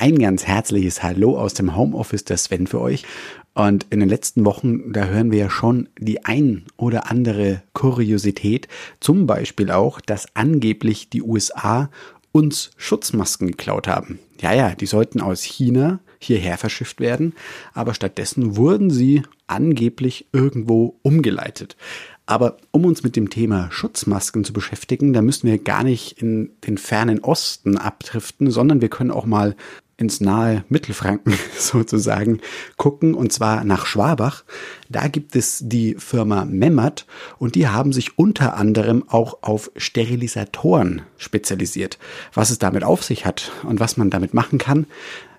Ein ganz herzliches Hallo aus dem Homeoffice der Sven für euch. Und in den letzten Wochen, da hören wir ja schon die ein oder andere Kuriosität. Zum Beispiel auch, dass angeblich die USA uns Schutzmasken geklaut haben. Ja, ja, die sollten aus China hierher verschifft werden, aber stattdessen wurden sie angeblich irgendwo umgeleitet. Aber um uns mit dem Thema Schutzmasken zu beschäftigen, da müssen wir gar nicht in den fernen Osten abdriften, sondern wir können auch mal ins nahe Mittelfranken sozusagen gucken, und zwar nach Schwabach. Da gibt es die Firma Memmert und die haben sich unter anderem auch auf Sterilisatoren spezialisiert. Was es damit auf sich hat und was man damit machen kann,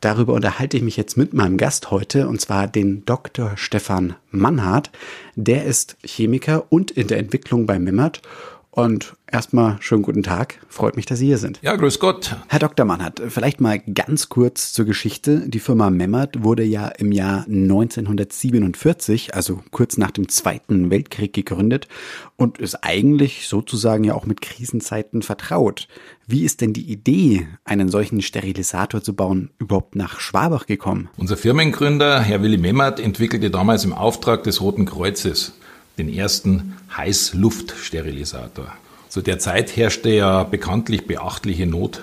darüber unterhalte ich mich jetzt mit meinem Gast heute, und zwar den Dr. Stefan Mannhardt. Der ist Chemiker und in der Entwicklung bei Memmert und erstmal schönen guten Tag. Freut mich, dass Sie hier sind. Ja, grüß Gott. Herr Dr. Mannhardt, vielleicht mal ganz kurz zur Geschichte. Die Firma Memmert wurde ja im Jahr 1947, also kurz nach dem Zweiten Weltkrieg gegründet und ist eigentlich sozusagen ja auch mit Krisenzeiten vertraut. Wie ist denn die Idee, einen solchen Sterilisator zu bauen, überhaupt nach Schwabach gekommen? Unser Firmengründer, Herr Willy Memmert, entwickelte damals im Auftrag des Roten Kreuzes den ersten Heißluftsterilisator. Zu der Zeit herrschte ja bekanntlich beachtliche Not.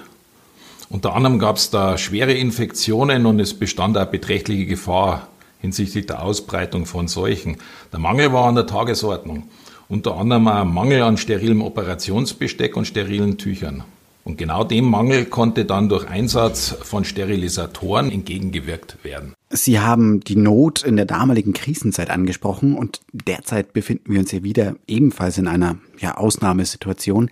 Unter anderem gab es da schwere Infektionen und es bestand auch beträchtliche Gefahr hinsichtlich der Ausbreitung von Seuchen. Der Mangel war an der Tagesordnung. Unter anderem auch Mangel an sterilem Operationsbesteck und sterilen Tüchern. Und genau dem Mangel konnte dann durch Einsatz von Sterilisatoren entgegengewirkt werden. Sie haben die Not in der damaligen Krisenzeit angesprochen und derzeit befinden wir uns ja wieder ebenfalls in einer ja, Ausnahmesituation.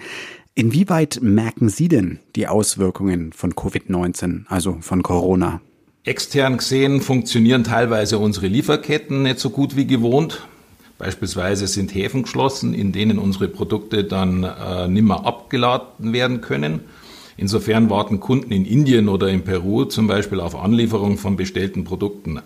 Inwieweit merken Sie denn die Auswirkungen von Covid-19, also von Corona? Extern gesehen funktionieren teilweise unsere Lieferketten nicht so gut wie gewohnt. Beispielsweise sind Häfen geschlossen, in denen unsere Produkte dann äh, nimmer abgeladen werden können. Insofern warten Kunden in Indien oder in Peru zum Beispiel auf Anlieferung von bestellten Produkten.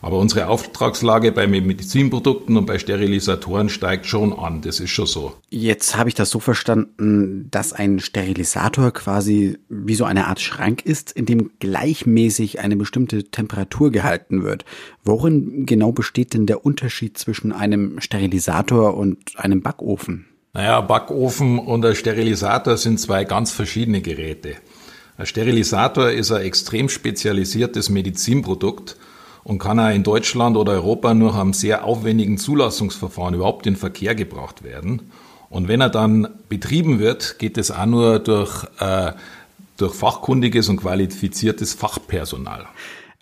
Aber unsere Auftragslage bei Medizinprodukten und bei Sterilisatoren steigt schon an. Das ist schon so. Jetzt habe ich das so verstanden, dass ein Sterilisator quasi wie so eine Art Schrank ist, in dem gleichmäßig eine bestimmte Temperatur gehalten wird. Worin genau besteht denn der Unterschied zwischen einem Sterilisator und einem Backofen? Naja, Backofen und ein Sterilisator sind zwei ganz verschiedene Geräte. Ein Sterilisator ist ein extrem spezialisiertes Medizinprodukt und kann auch in Deutschland oder Europa nur am sehr aufwendigen Zulassungsverfahren überhaupt in Verkehr gebracht werden. Und wenn er dann betrieben wird, geht es auch nur durch, äh, durch fachkundiges und qualifiziertes Fachpersonal.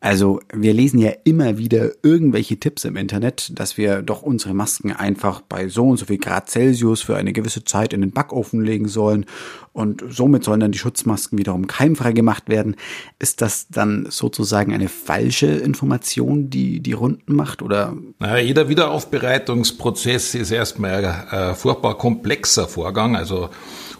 Also wir lesen ja immer wieder irgendwelche Tipps im Internet, dass wir doch unsere Masken einfach bei so und so viel Grad Celsius für eine gewisse Zeit in den Backofen legen sollen und somit sollen dann die Schutzmasken wiederum keimfrei gemacht werden. Ist das dann sozusagen eine falsche Information, die die Runden macht oder? Naja, jeder Wiederaufbereitungsprozess ist erstmal ein furchtbar komplexer Vorgang. Also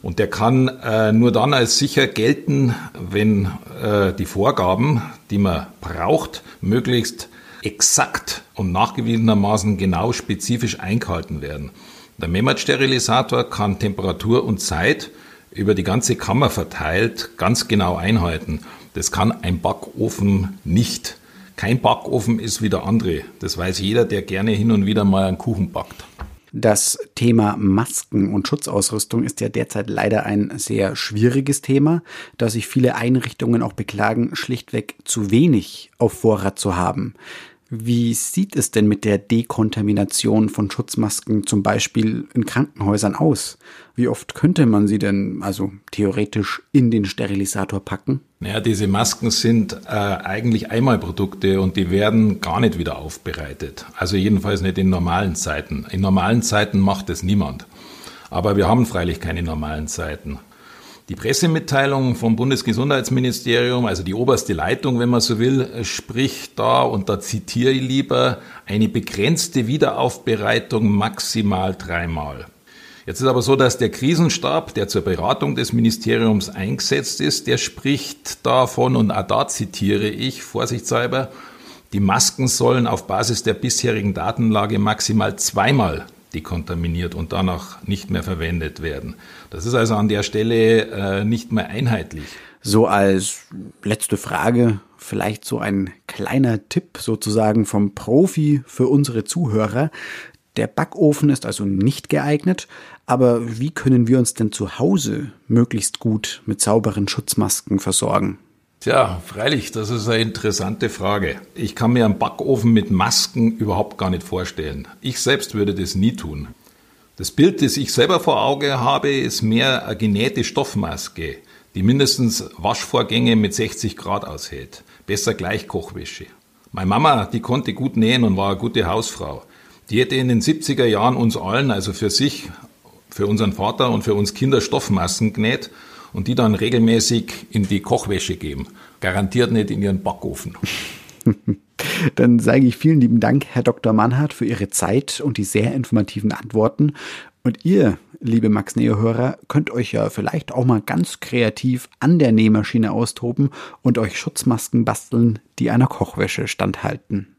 und der kann äh, nur dann als sicher gelten, wenn äh, die Vorgaben, die man braucht, möglichst exakt und nachgewiesenermaßen genau spezifisch eingehalten werden. Der Memmert-Sterilisator kann Temperatur und Zeit über die ganze Kammer verteilt ganz genau einhalten. Das kann ein Backofen nicht. Kein Backofen ist wie der andere. Das weiß jeder, der gerne hin und wieder mal einen Kuchen backt. Das Thema Masken und Schutzausrüstung ist ja derzeit leider ein sehr schwieriges Thema, da sich viele Einrichtungen auch beklagen, schlichtweg zu wenig auf Vorrat zu haben. Wie sieht es denn mit der Dekontamination von Schutzmasken zum Beispiel in Krankenhäusern aus? Wie oft könnte man sie denn also theoretisch in den Sterilisator packen? Naja, diese Masken sind äh, eigentlich Einmalprodukte und die werden gar nicht wieder aufbereitet. Also jedenfalls nicht in normalen Zeiten. In normalen Zeiten macht es niemand. Aber wir haben freilich keine normalen Zeiten. Die Pressemitteilung vom Bundesgesundheitsministerium, also die oberste Leitung, wenn man so will, spricht da, und da zitiere ich lieber, eine begrenzte Wiederaufbereitung maximal dreimal. Jetzt ist aber so, dass der Krisenstab, der zur Beratung des Ministeriums eingesetzt ist, der spricht davon, und auch da zitiere ich vorsichtshalber, die Masken sollen auf Basis der bisherigen Datenlage maximal zweimal dekontaminiert und danach nicht mehr verwendet werden. Das ist also an der Stelle äh, nicht mehr einheitlich. So als letzte Frage vielleicht so ein kleiner Tipp sozusagen vom Profi für unsere Zuhörer. Der Backofen ist also nicht geeignet, aber wie können wir uns denn zu Hause möglichst gut mit sauberen Schutzmasken versorgen? Tja, freilich, das ist eine interessante Frage. Ich kann mir einen Backofen mit Masken überhaupt gar nicht vorstellen. Ich selbst würde das nie tun. Das Bild, das ich selber vor Auge habe, ist mehr eine genähte Stoffmaske, die mindestens Waschvorgänge mit 60 Grad aushält. Besser gleich Kochwäsche. Meine Mama, die konnte gut nähen und war eine gute Hausfrau. Die hätte in den 70er Jahren uns allen, also für sich, für unseren Vater und für uns Kinder Stoffmassen genäht und die dann regelmäßig in die Kochwäsche geben. Garantiert nicht in ihren Backofen. Dann sage ich vielen lieben Dank, Herr Dr. Mannhardt, für Ihre Zeit und die sehr informativen Antworten. Und ihr, liebe Max Neo-Hörer, könnt euch ja vielleicht auch mal ganz kreativ an der Nähmaschine austoben und euch Schutzmasken basteln, die einer Kochwäsche standhalten.